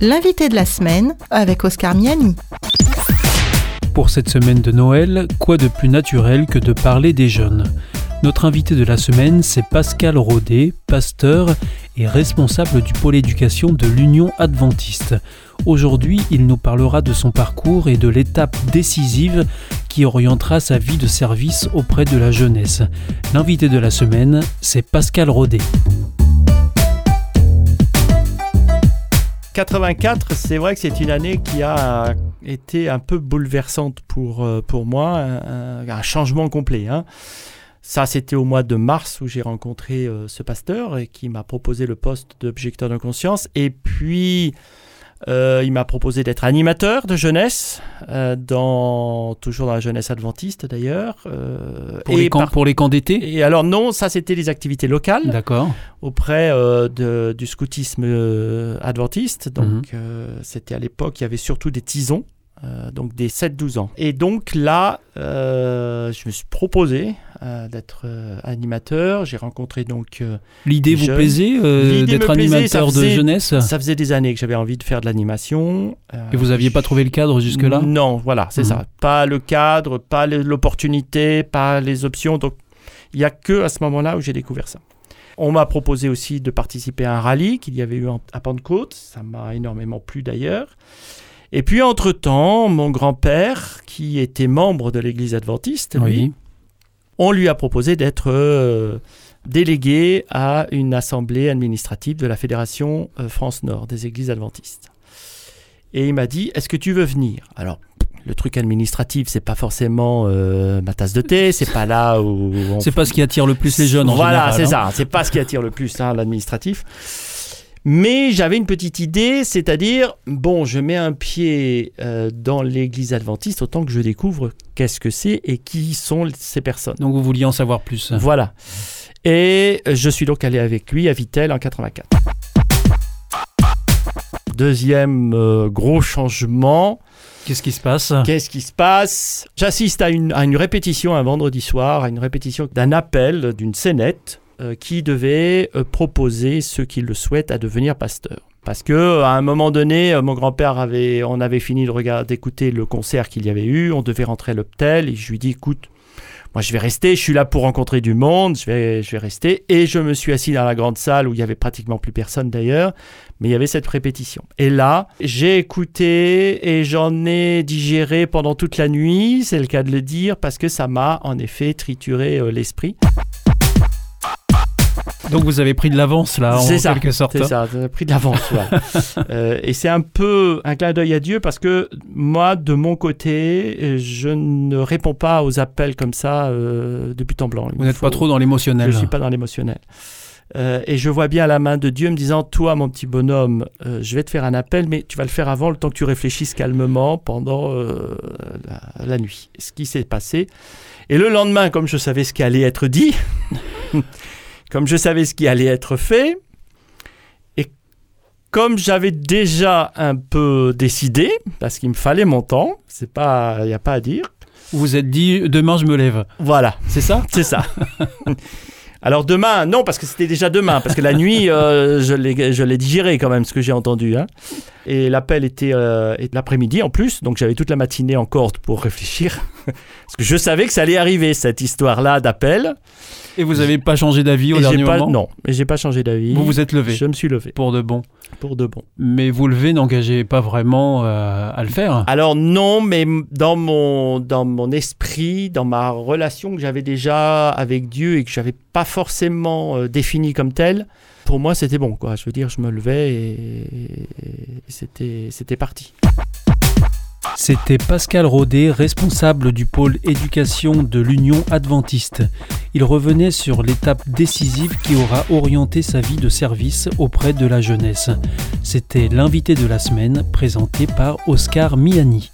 L'invité de la semaine avec Oscar Miani. Pour cette semaine de Noël, quoi de plus naturel que de parler des jeunes? Notre invité de la semaine, c'est Pascal Rodet, pasteur et responsable du pôle éducation de l'Union adventiste. Aujourd'hui, il nous parlera de son parcours et de l'étape décisive qui orientera sa vie de service auprès de la jeunesse. L'invité de la semaine, c'est Pascal Rodet. 84, c'est vrai que c'est une année qui a été un peu bouleversante pour, euh, pour moi, un, changement complet. Hein. Ça, c'était au mois de mars où j'ai rencontré euh, ce pasteur et qui m'a proposé le poste d'objecteur de conscience. Et puis, euh, il m'a proposé d'être animateur de jeunesse, euh, dans, toujours dans la jeunesse adventiste d'ailleurs. Euh, pour, les camps, pour les camps d'été? Et alors non, ça c'était les activités locales. D'accord. Auprès de, du scoutisme adventiste. Donc mhm. c'était à l'époque, il y avait surtout des tisons. Donc des 7-12 ans. Et donc là, je me suis proposé euh, d'être euh, animateur. J'ai rencontré donc. Euh, L'idée vous plaisait d'être animateur de jeunesse? Ça faisait des années que j'avais envie de faire de l'animation. Et vous n'aviez pas trouvé le cadre jusque-là? Non, voilà, c'est mhm. ça. Pas le cadre, pas l'opportunité, pas les options. Donc il n'y a que à ce moment-là où j'ai découvert ça. On m'a proposé aussi de participer à un rallye qu'il y avait eu à Pentecôte. Ça m'a énormément plu d'ailleurs. Et puis, entre-temps, mon grand-père, qui était membre de l'Église adventiste, oui on lui a proposé d'être euh, délégué à une assemblée administrative de la Fédération euh, France Nord des Églises adventistes. Et il m'a dit, est-ce que tu veux venir? Alors, le truc administratif, c'est pas forcément euh, ma tasse de thé, c'est pas là où. C'est pas ce qui attire le plus les jeunes en voilà, général. Voilà, c'est ça, c'est pas ce qui attire le plus hein, l'administratif. Mais j'avais une petite idée, c'est-à-dire, bon, je mets un pied euh, dans l'église adventiste autant que je découvre qu'est-ce que c'est et qui sont ces personnes. Donc vous vouliez en savoir plus. Voilà. Et je suis donc allé avec lui à Vitel en 84. Deuxième euh, gros changement. Qu'est-ce qui se passe? Qu'est-ce qui se passe? J'assiste à une, à une répétition un vendredi soir, à une répétition d'un appel d'une scénette qui devait euh, proposer ceux qui le souhaitent à devenir pasteur. Parce que à un moment donné, euh, mon grand-père avait, on avait fini de regarder, d'écouter le concert qu'il y avait eu, on devait rentrer à l'hôtel et je lui dis, écoute, moi je vais rester, je suis là pour rencontrer du monde, je vais, je vais rester. Et je me suis assis dans la grande salle où il y avait pratiquement plus personne d'ailleurs, mais il y avait cette répétition. Et là, j'ai écouté et j'en ai digéré pendant toute la nuit, c'est le cas de le dire, parce que ça m'a en effet trituré l'esprit. Donc vous avez pris de l'avance là, en quelque sorte. C'est ça, j'ai pris de l'avance. euh, et c'est un peu un clin d'œil à Dieu parce que moi, de mon côté, je ne réponds pas aux appels comme ça euh, de but en blanc. vous n'êtes pas trop dans l'émotionnel. Je ne suis pas dans l'émotionnel. Euh, et je vois bien la main de Dieu me disant Toi, mon petit bonhomme, euh, je vais te faire un appel, mais tu vas le faire avant le temps que tu réfléchisses calmement pendant euh, la, la, nuit. Ce qui s'est passé. Et le lendemain, comme je savais ce qui allait être dit, comme je savais ce qui allait être fait, et comme j'avais déjà un peu décidé, parce qu'il me fallait mon temps, c'est pas, il n'y a pas à dire. Vous vous êtes dit, demain je me lève. Voilà, c'est ça, c'est ça. Alors demain, non, parce que c'était déjà demain, parce que la nuit, euh, je l'ai digéré quand même, ce que j'ai entendu. Hein. Et l'appel était euh, l'après-midi en plus, donc j'avais toute la matinée en corde pour réfléchir, parce que je savais que ça allait arriver, cette histoire-là d'appel. Et vous n'avez pas changé d'avis au dernier pas, moment Non, mais j'ai pas changé d'avis. Vous vous êtes levé Je me suis levé. Pour de bon Pour de bon. Mais vous lever n'engagez pas vraiment euh, à le faire Alors non, mais dans mon, dans mon esprit, dans ma relation que j'avais déjà avec Dieu et que j'avais pas forcément euh, définie comme telle, pour moi c'était bon. Je veux dire, je me levais et, et c'était, c'était parti. C'était Pascal Rodet, responsable du pôle éducation de l'Union adventiste. Il revenait sur l'étape décisive qui aura orienté sa vie de service auprès de la jeunesse. C'était l'invité de la semaine présenté par Oscar Miani.